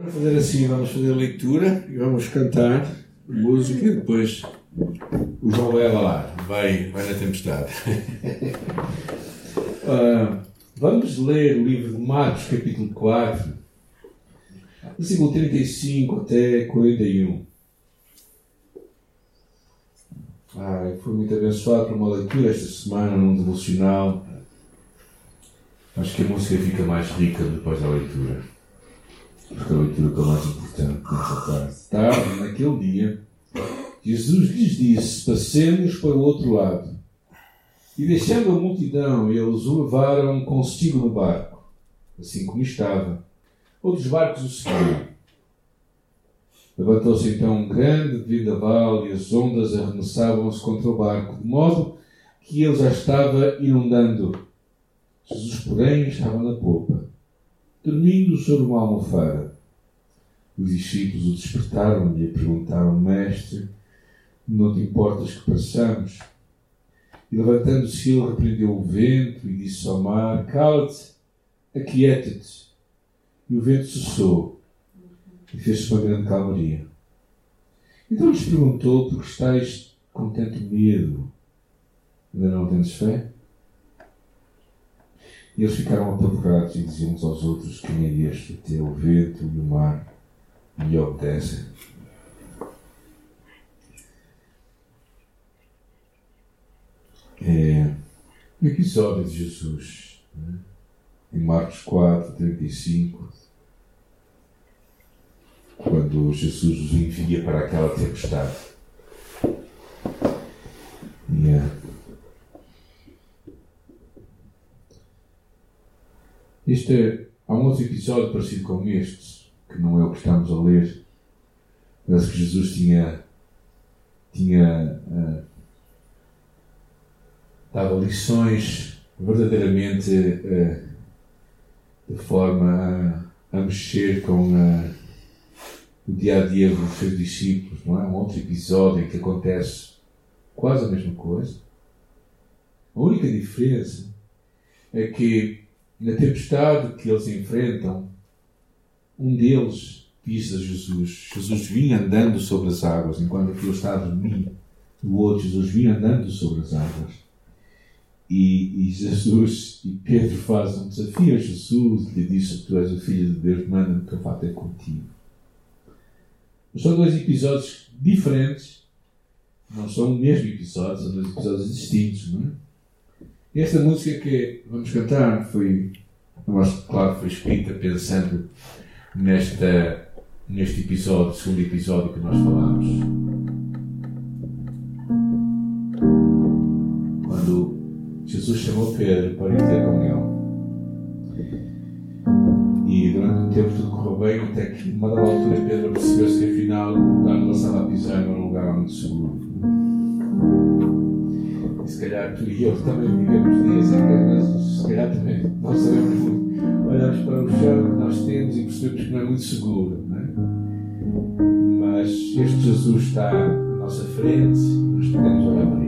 Vamos fazer assim, vamos fazer a leitura e vamos cantar música e depois o João vai lá, vai, vai na tempestade. uh, vamos ler o livro de Marcos, capítulo 4, versículo 35 até 41. Ah, fui muito abençoado por uma leitura esta semana num devocional. Acho que a música fica mais rica depois da leitura. Porque a leitura que é mais importante nessa tarde. Tarde, naquele dia, Jesus lhes disse: Passemos para o outro lado. E deixando a multidão, eles o levaram consigo no barco, assim como estava. Outros barcos o seguiram. Levantou-se então um grande vendaval e as ondas arremessavam-se contra o barco, de modo que ele já estava inundando. Jesus, porém, estava na popa, dormindo sobre uma almofada. Os discípulos o despertaram e perguntaram: Mestre, não te importas que passamos? E levantando-se ele, repreendeu o vento e disse ao mar: Cala-te, aquieta-te. E o vento cessou e fez-se uma grande calmaria. Então lhes perguntou: Por que estáis com tanto medo? Ainda não tendes fé? E eles ficaram apavorados e diziam uns aos outros: Quem é este? Até o vento e o mar lhe obedecem. É o episódio de Jesus, né? em Marcos 4, 35, quando Jesus os envia para aquela tempestade. E, este é, há um outro episódio parecido com este, que não é o que estamos a ler, mas que Jesus tinha, tinha uh, lições verdadeiramente uh, de forma a, a mexer com uh, o dia a dia dos seus discípulos, não é? Um outro episódio em que acontece quase a mesma coisa. A única diferença é que na tempestade que eles enfrentam, um deles diz a Jesus: Jesus vinha andando sobre as águas, enquanto aquilo está a dormir. O outro, Jesus vinha andando sobre as águas. E, e, Jesus e Pedro fazem um desafio a Jesus, lhe disse: Tu és o filho de Deus, manda-me que eu vá ter contigo. São dois episódios diferentes, não são o mesmo episódio, são dois episódios distintos, não é? Esta música que vamos cantar foi, claro, foi escrita pensando nesta, neste episódio, segundo episódio que nós falámos. Quando Jesus chamou Pedro para ir ter com ele. E durante o tempo tudo correu bem, até que, numa dada altura, Pedro percebeu-se que afinal o lugar onde estava a pisar era um lugar muito seguro. Calhar tu e eu também vivemos dias em que às vezes, se calhar também não sabemos muito. Olhamos para o chão que nós temos e percebemos que não é muito seguro. Não é? Mas este Jesus está à nossa frente, nós podemos olhar para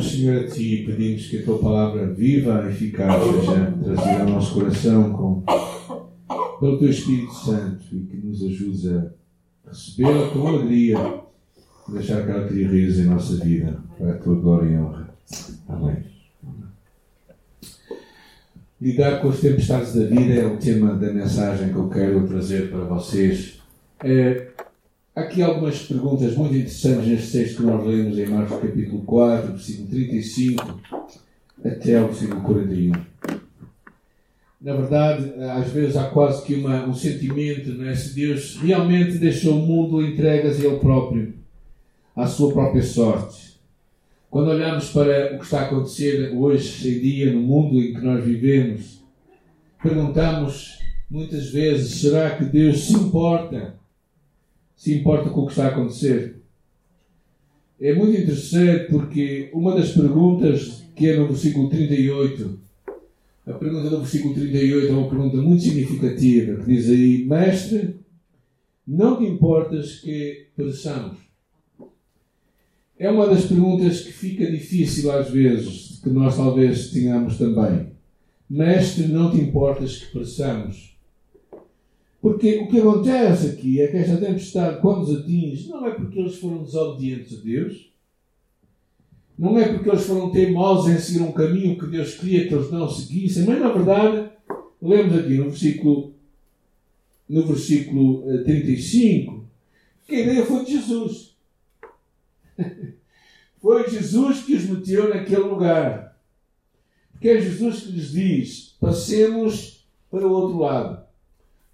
Senhor, a Ti pedimos que a Tua palavra viva e eficaz seja trazida ao nosso coração com, pelo Teu Espírito Santo e que nos ajude a recebê-la com alegria e deixar que ela crie em nossa vida para a Tua glória e honra. Amém. Lidar com as tempestades da vida é o tema da mensagem que eu quero trazer para vocês. É, Há aqui algumas perguntas muito interessantes neste texto que nós lemos em Marcos capítulo 4, versículo 35 até ao versículo 41. Na verdade, às vezes há quase que uma, um sentimento, não é? Se Deus realmente deixou o mundo entregas a Ele próprio, à sua própria sorte. Quando olhamos para o que está a acontecer hoje em dia no mundo em que nós vivemos, perguntamos muitas vezes: será que Deus se importa se importa com o que está a acontecer. É muito interessante porque uma das perguntas que é no versículo 38, a pergunta do versículo 38 é uma pergunta muito significativa, que diz aí, Mestre, não te importas que pereçamos? É uma das perguntas que fica difícil às vezes, que nós talvez tenhamos também. Mestre, não te importas que pereçamos? Porque o que acontece aqui é que esta tempestade, quando os atinge, não é porque eles foram desobedientes a Deus, não é porque eles foram teimosos em seguir um caminho que Deus queria que eles não seguissem, mas na verdade, lemos aqui no versículo, no versículo 35, eh, que a ideia foi de Jesus. foi Jesus que os meteu naquele lugar. Porque é Jesus que lhes diz: passemos para o outro lado.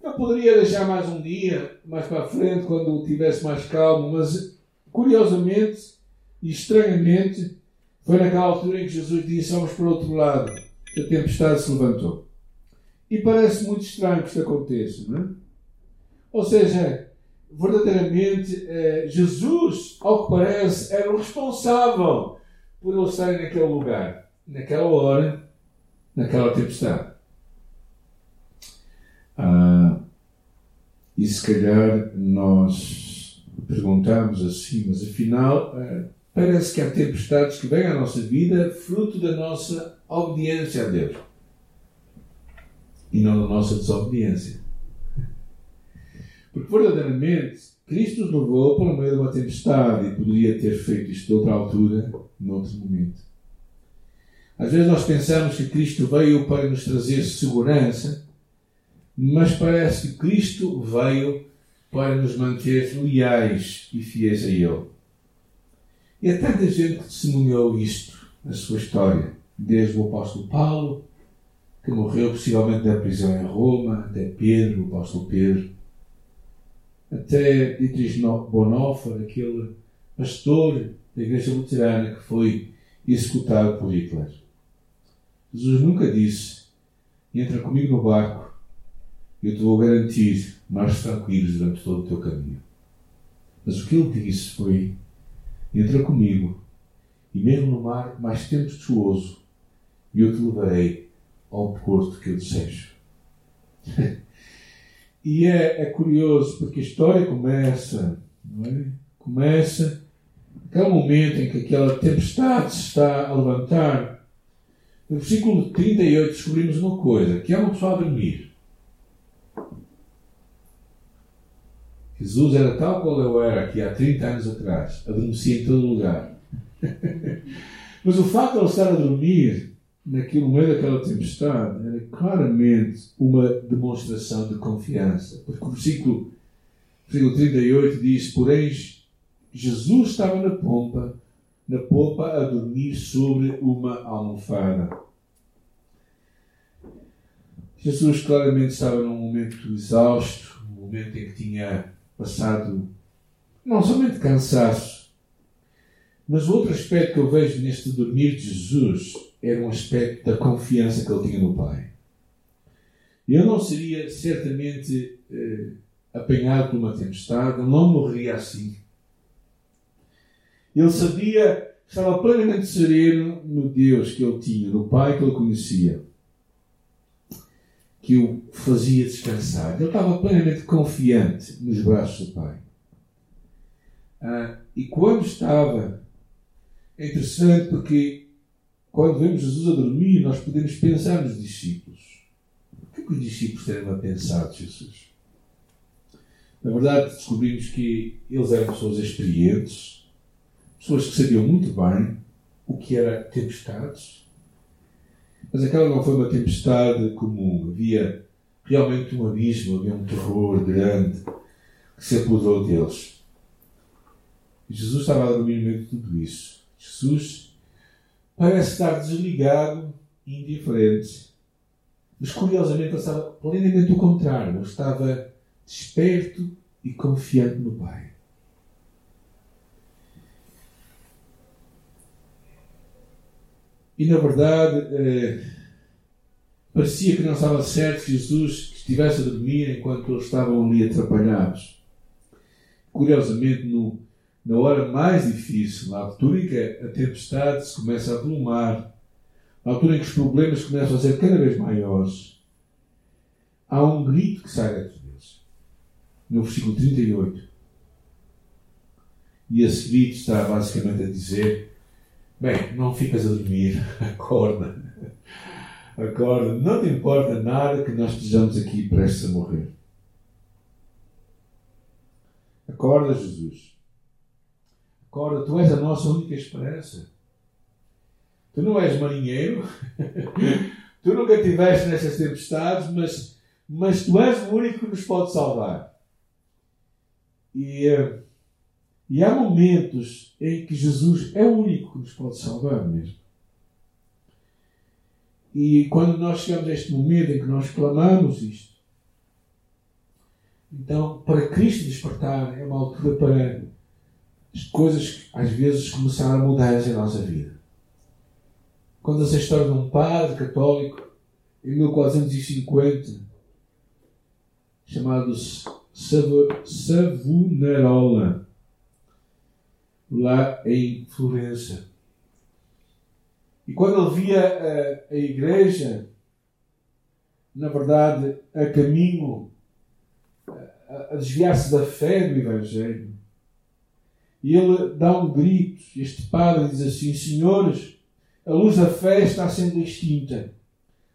Eu poderia deixar mais um dia, mais para a frente, quando tivesse mais calmo, mas curiosamente e estranhamente, foi naquela altura em que Jesus disse: Vamos para o outro lado, que a tempestade se levantou. E parece muito estranho que isto aconteça, não é? Ou seja, verdadeiramente, eh, Jesus, ao que parece, era o responsável por eles estarem naquele lugar, naquela hora, naquela tempestade. Ah, e se calhar nós perguntamos assim, mas afinal ah, parece que há tempestades que vêm à nossa vida fruto da nossa obediência a Deus e não da nossa desobediência. Porque verdadeiramente Cristo nos levou para o meio de uma tempestade e poderia ter feito isto de outra altura, noutro momento. Às vezes nós pensamos que Cristo veio para nos trazer segurança mas parece que Cristo veio para nos manter leais e fiéis a Ele. E há tanta gente que testemunhou isto na sua história, desde o apóstolo Paulo, que morreu possivelmente na prisão em Roma, até Pedro, o apóstolo Pedro, até Dietrich Bonhoeffer, aquele pastor da igreja luterana que foi executado por Hitler. Jesus nunca disse: entra comigo no barco eu te vou garantir mares tranquilos durante todo o teu caminho. Mas o que ele disse foi: entra comigo, e mesmo no mar mais tempestuoso, eu te levarei ao porto que eu desejo. e é, é, curioso porque a história começa, não é? Começa aquele momento em que aquela tempestade se está a levantar. No versículo 38 descobrimos uma coisa, que é uma pessoa a dormir. Jesus era tal qual eu era aqui há 30 anos atrás, adormecia em todo lugar. Mas o facto de ele estar a dormir naquele meio daquela tempestade era claramente uma demonstração de confiança. Porque o versículo, versículo 38 diz: Porém, Jesus estava na pompa, na popa a dormir sobre uma almofada. Jesus claramente estava num momento exausto, um momento em que tinha passado não somente cansaço, mas o outro aspecto que eu vejo neste dormir de Jesus era um aspecto da confiança que ele tinha no Pai. ele não seria certamente eh, apanhado por uma tempestade, não morreria assim. Ele sabia, estava plenamente sereno no Deus que ele tinha, no Pai que ele conhecia, que o fazia descansar. Ele estava plenamente confiante nos braços do Pai. Ah, e quando estava, é interessante porque quando vemos Jesus a dormir, nós podemos pensar nos discípulos. O que, é que os discípulos teriam a pensar de Jesus? Na verdade, descobrimos que eles eram pessoas experientes, pessoas que sabiam muito bem o que era tempestades. Mas aquela não foi uma tempestade comum. Havia realmente um abismo, havia um terror grande que se apoderou deles. E Jesus estava a dormir no meio de tudo isso. Jesus parece estar desligado e indiferente. Mas curiosamente ele estava plenamente o contrário. Ele estava desperto e confiante no Pai. E na verdade, eh, parecia que não estava certo Jesus que estivesse a dormir enquanto eles estavam ali atrapalhados. Curiosamente, no, na hora mais difícil, na altura em que a tempestade se começa a avolumar, na altura em que os problemas começam a ser cada vez maiores, há um grito que sai daqui no versículo 38. E esse grito está basicamente a dizer: Bem, não ficas a dormir, acorda. Acorda, não te importa nada que nós estejamos aqui prestes a morrer. Acorda, Jesus. Acorda, tu és a nossa única esperança. Tu não és marinheiro, tu nunca estiveste nessas tempestades, mas, mas tu és o único que nos pode salvar. E, e há momentos em que Jesus é o único que nos pode salvar mesmo. E quando nós chegamos a este momento em que nós clamamos isto, então, para Cristo despertar é uma altura para as coisas às vezes começaram a mudar em nossa vida. Quando essa história de um padre católico, em 1450, chamado Savonarola, lá em Florença. E quando ele via a, a igreja, na verdade, a caminho, a, a desviar-se da fé do Evangelho, e ele dá um grito, este padre diz assim: Senhores, a luz da fé está sendo extinta,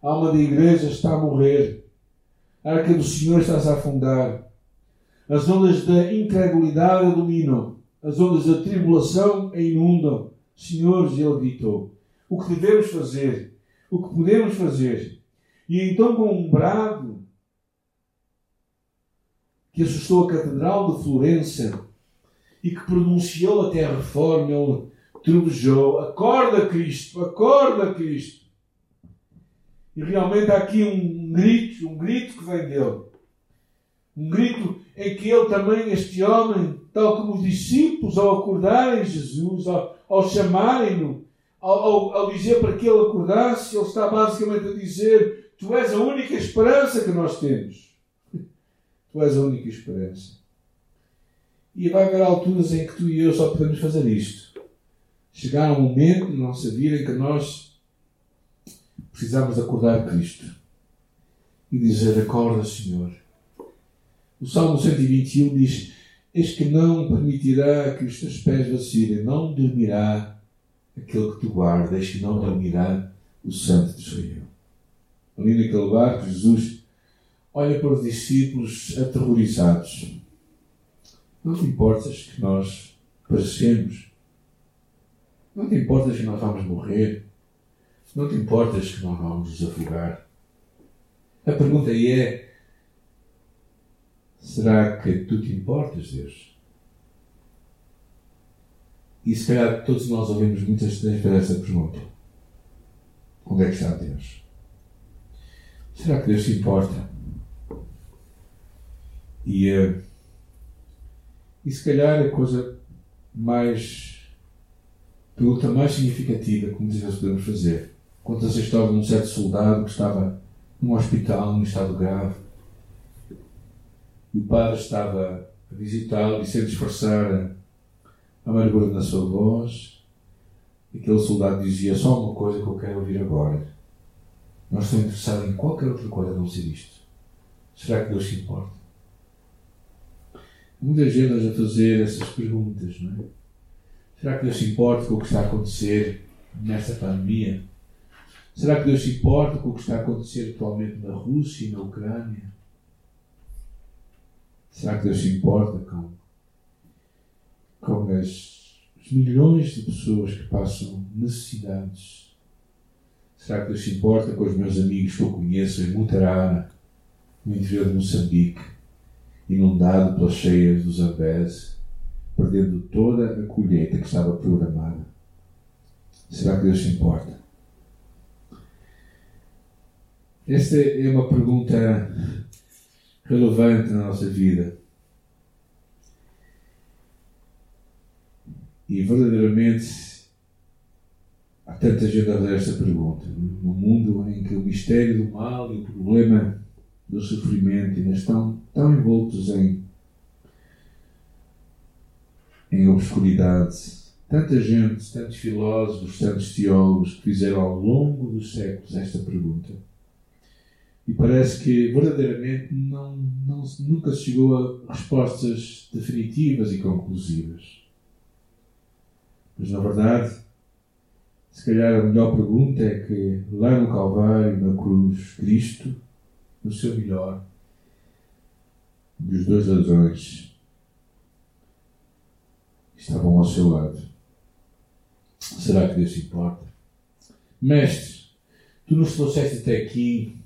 a alma da igreja está a morrer, a arca do Senhor está -se a afundar. As ondas da incredulidade dominam. As ondas da tribulação a inundam. Senhores, ele gritou. O que devemos fazer? O que podemos fazer? E então, com um brado que assustou a Catedral de Florença e que pronunciou até a reforma, ele trovejou: Acorda, Cristo! Acorda, Cristo! E realmente há aqui um grito, um grito que vem dele. Um grito em que ele também, este homem, tal como os discípulos, ao acordarem Jesus, ao, ao chamarem-no, ao, ao, ao, dizer para que ele acordasse, ele está basicamente a dizer: Tu és a única esperança que nós temos. Tu és a única esperança. E vai haver alturas em que tu e eu só podemos fazer isto. Chegar um momento na nossa vida em que nós precisamos acordar Cristo e dizer: Acorda, Senhor o Salmo 121 diz: Eis que não permitirá que os teus pés vacilem, não dormirá aquele que tu guarda, eis que não dormirá o Santo de Israel. Ali naquele barco, Jesus olha para os discípulos aterrorizados. Não te importas que nós perecemos? Não te importas que nós vamos morrer? Não te importas que nós vamos nos afogar? A pergunta é: Será que tu te importas, Deus? E se calhar todos nós ouvimos muitas vezes essa pergunta: Onde é que está Deus? Será que Deus se importa? E, uh, e se calhar a coisa mais. pergunta mais significativa que muitas vezes podemos fazer, conta-se a história de um certo soldado que estava num hospital, num estado grave. E o padre estava a visitá-lo e sem disfarçar a amargura na sua voz. Aquele soldado dizia: Só uma coisa que eu quero ouvir agora. Não estou interessado em qualquer outra coisa a não ser isto. Será que Deus se importa? Muita gente a fazer essas perguntas, não é? Será que Deus se importa com o que está a acontecer nesta pandemia? Será que Deus se importa com o que está a acontecer atualmente na Rússia e na Ucrânia? Será que Deus se importa com, com as, os milhões de pessoas que passam necessidades? Será que Deus se importa com os meus amigos que eu conheço em Mutarara, no interior de Moçambique, inundado pelas cheias do Zambeze, perdendo toda a colheita que estava programada? Será que Deus se importa? Esta é uma pergunta relevante na nossa vida. E verdadeiramente há tanta gente a fazer esta pergunta. Num mundo em que o mistério do mal e o problema do sofrimento ainda estão tão envoltos em, em obscuridade. Tanta gente, tantos filósofos, tantos teólogos que fizeram ao longo dos séculos esta pergunta. E parece que verdadeiramente não, não, nunca se chegou a respostas definitivas e conclusivas. Mas na verdade, se calhar a melhor pergunta é que lá no Calvário, na cruz, Cristo, no seu melhor, dos dois ladrões estavam ao seu lado. Será que Deus importa? Mestre, tu nos trouxeste até aqui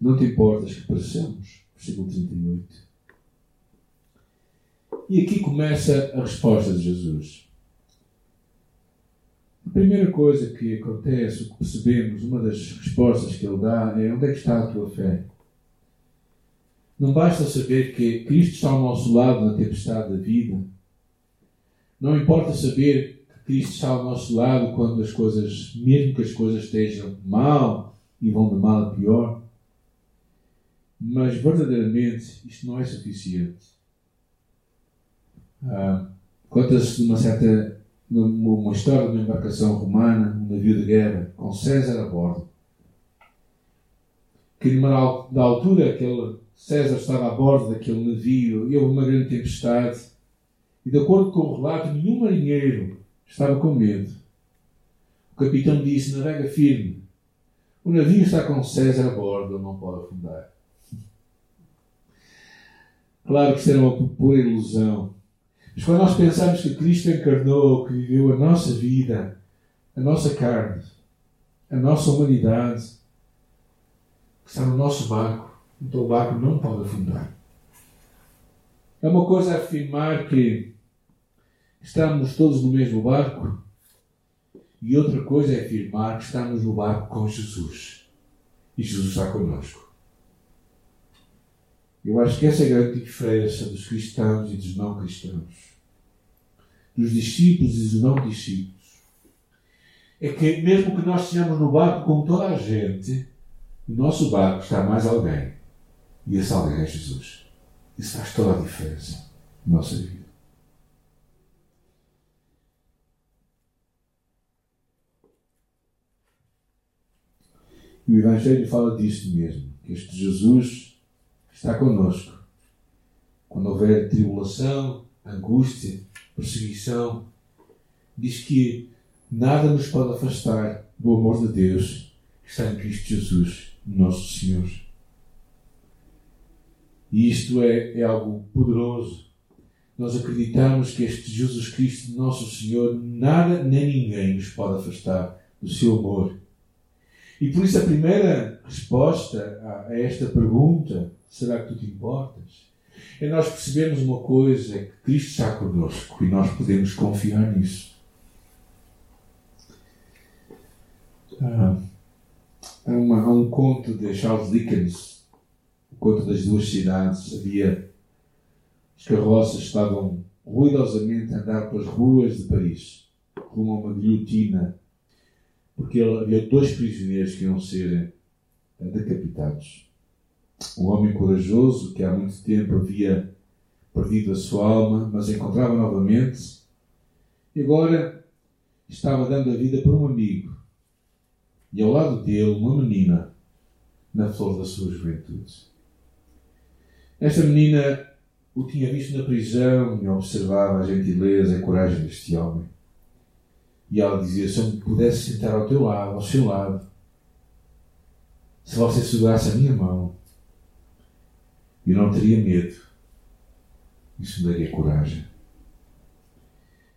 não te importas que pareçamos. Versículo 38. E aqui começa a resposta de Jesus. A primeira coisa que acontece, o que percebemos, uma das respostas que ele dá é onde é que está a tua fé? Não basta saber que Cristo está ao nosso lado na tempestade da vida. Não importa saber que Cristo está ao nosso lado quando as coisas, mesmo que as coisas estejam mal e vão de mal a pior. Mas verdadeiramente isto não é suficiente. Ah, Conta-se de uma certa uma, história de uma embarcação romana, um navio de guerra, com César a bordo. Que da altura aquele César estava a bordo daquele navio e houve uma grande tempestade. E de acordo com o relato, nenhum marinheiro estava com medo. O capitão disse: navega firme. O navio está com César a bordo, não pode afundar. Claro que era uma pura ilusão. Mas quando nós pensamos que Cristo encarnou, que viveu a nossa vida, a nossa carne, a nossa humanidade, que está no nosso barco, então o barco não pode afundar. É uma coisa afirmar que estamos todos no mesmo barco e outra coisa é afirmar que estamos no barco com Jesus. E Jesus está connosco. Eu acho que essa é a grande diferença dos cristãos e dos não cristãos, dos discípulos e dos não discípulos. É que, mesmo que nós estejamos no barco com toda a gente, no nosso barco está mais alguém. E esse alguém é Jesus. Isso faz toda a diferença na nossa vida. E o Evangelho fala disto mesmo, que este Jesus está conosco. Quando houver tribulação, angústia, perseguição, diz que nada nos pode afastar do amor de Deus que está em Cristo Jesus, nosso Senhor. E isto é, é algo poderoso. Nós acreditamos que este Jesus Cristo, nosso Senhor, nada nem ninguém nos pode afastar do seu amor. E por isso a primeira resposta a esta pergunta Será que tu te importas? É nós percebemos uma coisa, é que Cristo está connosco e nós podemos confiar nisso. Ah, há, uma, há um conto de Charles Dickens, o conto das duas cidades. Havia as carroças estavam ruidosamente a andar pelas ruas de Paris, rumo a uma guilhotina, porque havia dois prisioneiros que iam ser decapitados. Um homem corajoso que há muito tempo havia perdido a sua alma, mas encontrava novamente e agora estava dando a vida por um amigo. E ao lado dele, uma menina na flor da sua juventude. Esta menina o tinha visto na prisão e observava a gentileza e a coragem deste homem. E ela dizia: Se eu me pudesse sentar ao teu lado, ao seu lado, se você segurasse a minha mão, eu não teria medo. Isso me daria coragem.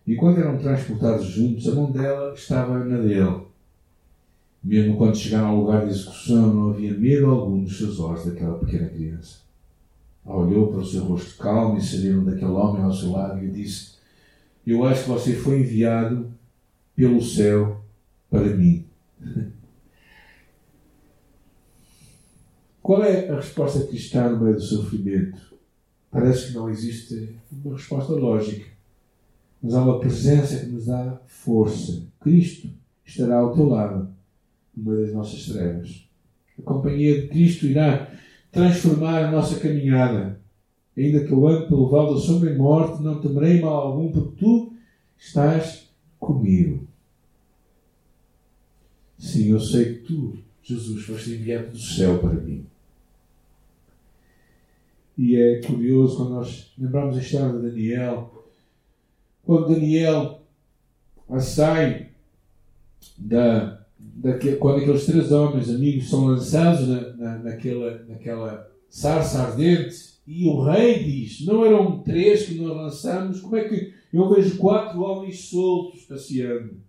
E quando eram transportados juntos, a mão dela estava na dele. Mesmo quando chegaram ao lugar de execução, não havia medo algum nos seus olhos daquela pequena criança. Ela olhou para o seu rosto calmo e sereno daquele homem ao seu lado e disse: Eu acho que você foi enviado pelo céu para mim. Qual é a resposta cristã no meio do sofrimento? Parece que não existe uma resposta lógica, mas há uma presença que nos dá força. Cristo estará ao teu lado no meio das nossas trevas. A companhia de Cristo irá transformar a nossa caminhada. Ainda que eu ande pelo vale da sombra e morte, não temerei mal algum, porque tu estás comigo. Sim, eu sei que tu, Jesus, foste enviado do céu para mim. E é curioso quando nós lembramos a história de Daniel. Quando Daniel sai da, daquele, quando aqueles três homens amigos são lançados na, na, naquela, naquela sarça ardente e o rei diz: Não eram três que nós lançamos, como é que eu vejo quatro homens soltos passeando?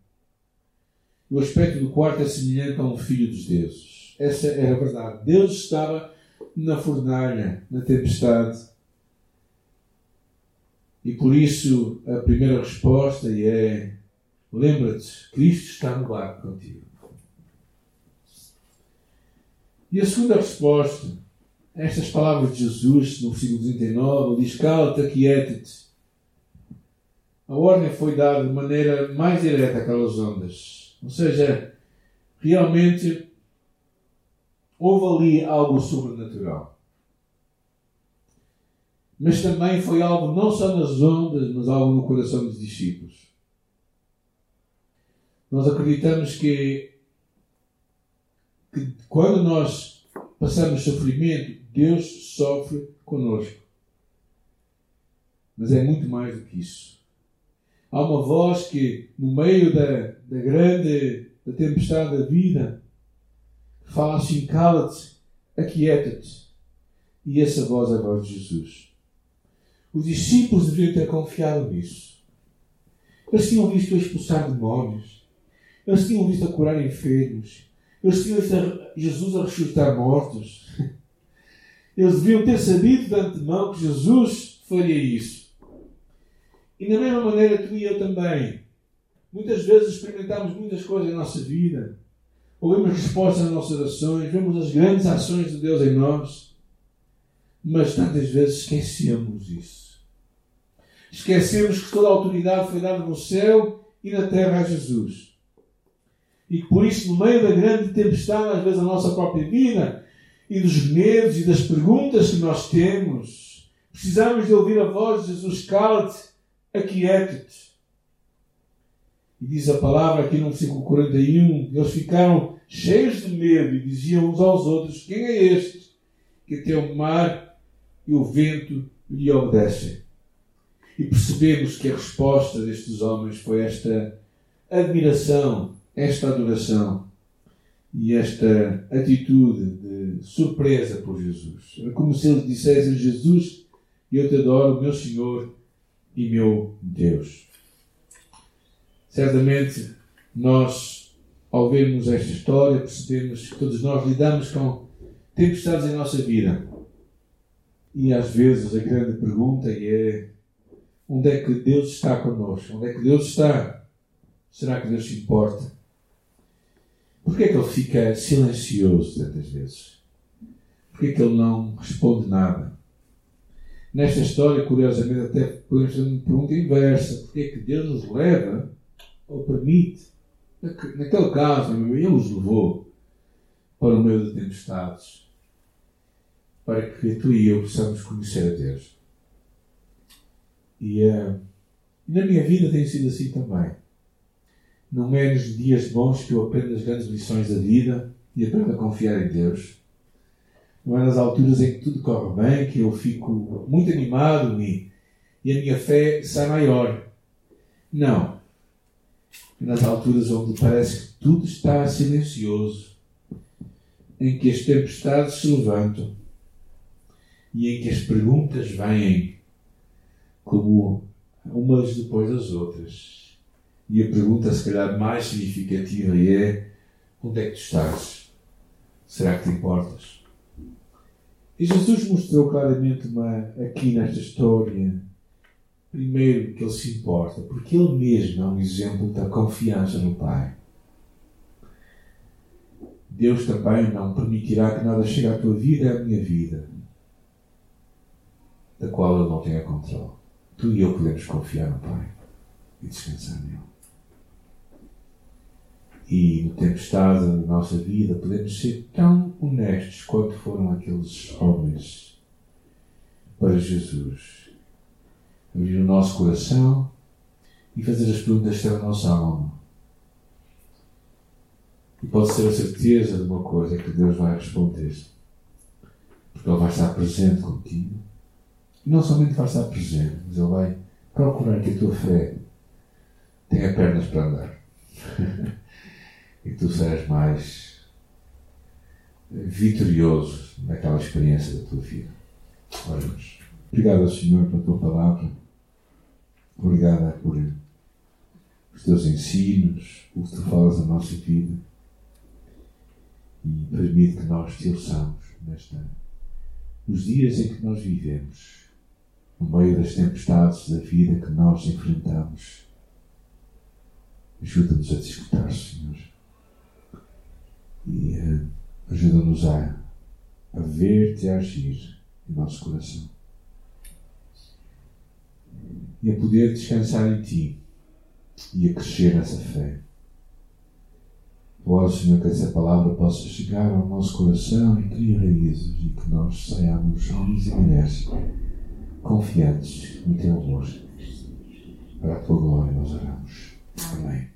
O aspecto do quarto é semelhante a um filho dos deuses. Essa era a verdade. Deus estava na fornalha, na tempestade. E por isso a primeira resposta é: lembra-te, Cristo está no barco contigo. E a segunda resposta, estas palavras de Jesus, no versículo 39, diz: Cala-te, aquieta-te. A ordem foi dada de maneira mais direta àquelas ondas. Ou seja, realmente houve ali algo sobrenatural. Mas também foi algo não só nas ondas, mas algo no coração dos discípulos. Nós acreditamos que, que quando nós passamos sofrimento, Deus sofre conosco. Mas é muito mais do que isso. Há uma voz que, no meio da, da grande da tempestade da vida, fala assim: cala-te, aquieta-te. E essa voz é a voz de Jesus. Os discípulos deveriam ter confiado nisso. Eles tinham visto expulsar demónios. Eles tinham visto a curar enfermos. Eles tinham visto Jesus a ressuscitar mortos. Eles deviam ter sabido de antemão que Jesus faria isso. E da mesma maneira tu e eu também. Muitas vezes experimentamos muitas coisas na nossa vida ouvimos respostas às nossas orações, vemos as grandes ações de Deus em nós, mas tantas vezes esquecemos isso. Esquecemos que toda a autoridade foi dada no céu e na terra a Jesus. E que por isso, no meio da grande tempestade, às vezes, da nossa própria vida, e dos medos e das perguntas que nós temos, precisamos de ouvir a voz de Jesus: cala-te, aquieta-te. E diz a palavra aqui no versículo 41, eles ficaram cheios de medo, e diziam uns aos outros: Quem é este que até o mar e o vento lhe obedecem? E percebemos que a resposta destes homens foi esta admiração, esta adoração e esta atitude de surpresa por Jesus. Era como se eles dissessem: Jesus, eu te adoro, meu Senhor e meu Deus. Certamente nós ao vermos esta história, percebemos que todos nós lidamos com tempestades em nossa vida. E às vezes a grande pergunta é: onde é que Deus está connosco? Onde é que Deus está? Será que Deus se importa? Porquê é que ele fica silencioso tantas vezes? Porquê é que ele não responde nada? Nesta história, curiosamente, até podemos fazer uma pergunta inversa: porquê é que Deus nos leva ou permite Naquele caso, ele os levou. para o meio de tempestades, para que tu e eu possamos conhecer a Deus. E uh, na minha vida tem sido assim também. Não é nos dias bons que eu aprendo as grandes lições da vida e aprendo a confiar em Deus. Não é nas alturas em que tudo corre bem que eu fico muito animado e, e a minha fé sai maior. Não. É nas alturas onde parece que tudo está silencioso, em que as tempestades se levantam e em que as perguntas vêm como umas depois das outras. E a pergunta, se calhar, mais significativa é: onde é que tu estás? Será que te importas? E Jesus mostrou claramente uma, aqui nesta história, primeiro, que ele se importa, porque ele mesmo é um exemplo da confiança no Pai. Deus também não permitirá que nada chegue à tua vida e à minha vida, da qual Ele não tenha controle. Tu e eu podemos confiar no Pai e descansar nele. E no tempestade da nossa vida podemos ser tão honestos quanto foram aqueles homens para Jesus. Abrir o nosso coração e fazer as perguntas que na nossa alma. E pode ter a certeza de uma coisa que Deus vai responder. Porque Ele vai estar presente contigo. E não somente vai estar presente, mas Ele vai procurar que a tua fé tenha pernas para andar. e que tu sejas mais vitorioso naquela experiência da tua vida. Oremos. Obrigado, Senhor, pela tua palavra. Obrigado por os teus ensinos, por que tu falas da nossa vida e permite que nós te ouçamos nesta, nos dias em que nós vivemos, no meio das tempestades da vida que nós enfrentamos. Ajuda-nos a discutir, Senhor. E uh, ajuda-nos a, a ver-te agir em nosso coração. E a poder descansar em Ti e a crescer nessa fé. Ora, Senhor, que essa palavra possa chegar ao nosso coração e criar raízes e que nós saiamos homens e mulheres confiantes no Teu amor. Para a Tua glória nós oramos. Amém.